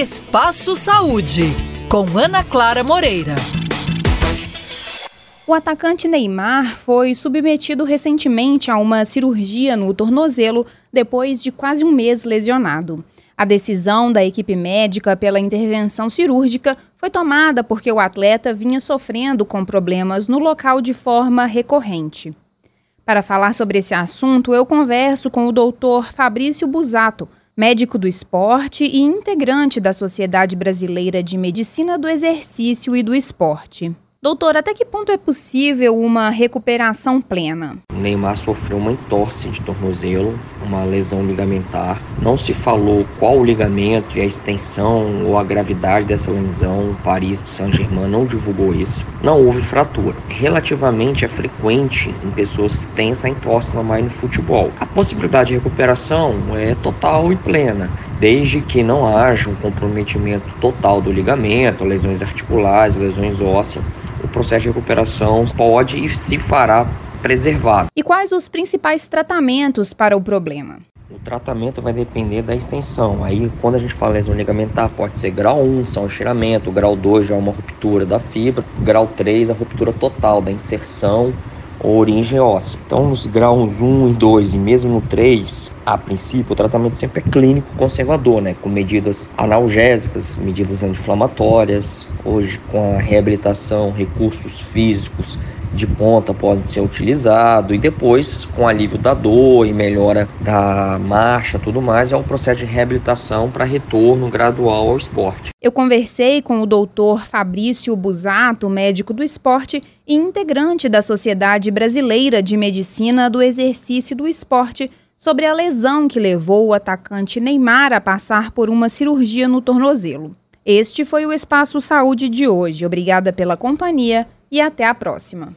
Espaço Saúde, com Ana Clara Moreira. O atacante Neymar foi submetido recentemente a uma cirurgia no tornozelo depois de quase um mês lesionado. A decisão da equipe médica pela intervenção cirúrgica foi tomada porque o atleta vinha sofrendo com problemas no local de forma recorrente. Para falar sobre esse assunto, eu converso com o doutor Fabrício Busato, médico do esporte e integrante da Sociedade Brasileira de Medicina do Exercício e do Esporte. Doutor, até que ponto é possível uma recuperação plena? Neymar sofreu uma entorse de tornozelo, uma lesão ligamentar. Não se falou qual o ligamento e a extensão ou a gravidade dessa lesão. O Paris Saint-Germain não divulgou isso. Não houve fratura. Relativamente é frequente em pessoas que têm essa entorse mais no futebol. A possibilidade de recuperação é total e plena, desde que não haja um comprometimento total do ligamento, lesões articulares, lesões ósseas o processo de recuperação pode e se fará preservado. E quais os principais tratamentos para o problema? O tratamento vai depender da extensão. Aí, quando a gente fala lesão ligamentar, pode ser grau 1, são um estiramento, grau 2 já é uma ruptura da fibra, grau 3 a ruptura total da inserção ou origem óssea. Então, nos graus 1 e 2 e mesmo no 3, a princípio, o tratamento sempre é clínico conservador, né? com medidas analgésicas, medidas anti-inflamatórias, hoje com a reabilitação, recursos físicos de ponta podem ser utilizados e depois com alívio da dor e melhora da marcha tudo mais é o processo de reabilitação para retorno gradual ao esporte. Eu conversei com o doutor Fabrício Busato, médico do esporte e integrante da Sociedade Brasileira de Medicina do Exercício do Esporte sobre a lesão que levou o atacante Neymar a passar por uma cirurgia no tornozelo. Este foi o Espaço Saúde de hoje. Obrigada pela companhia e até a próxima.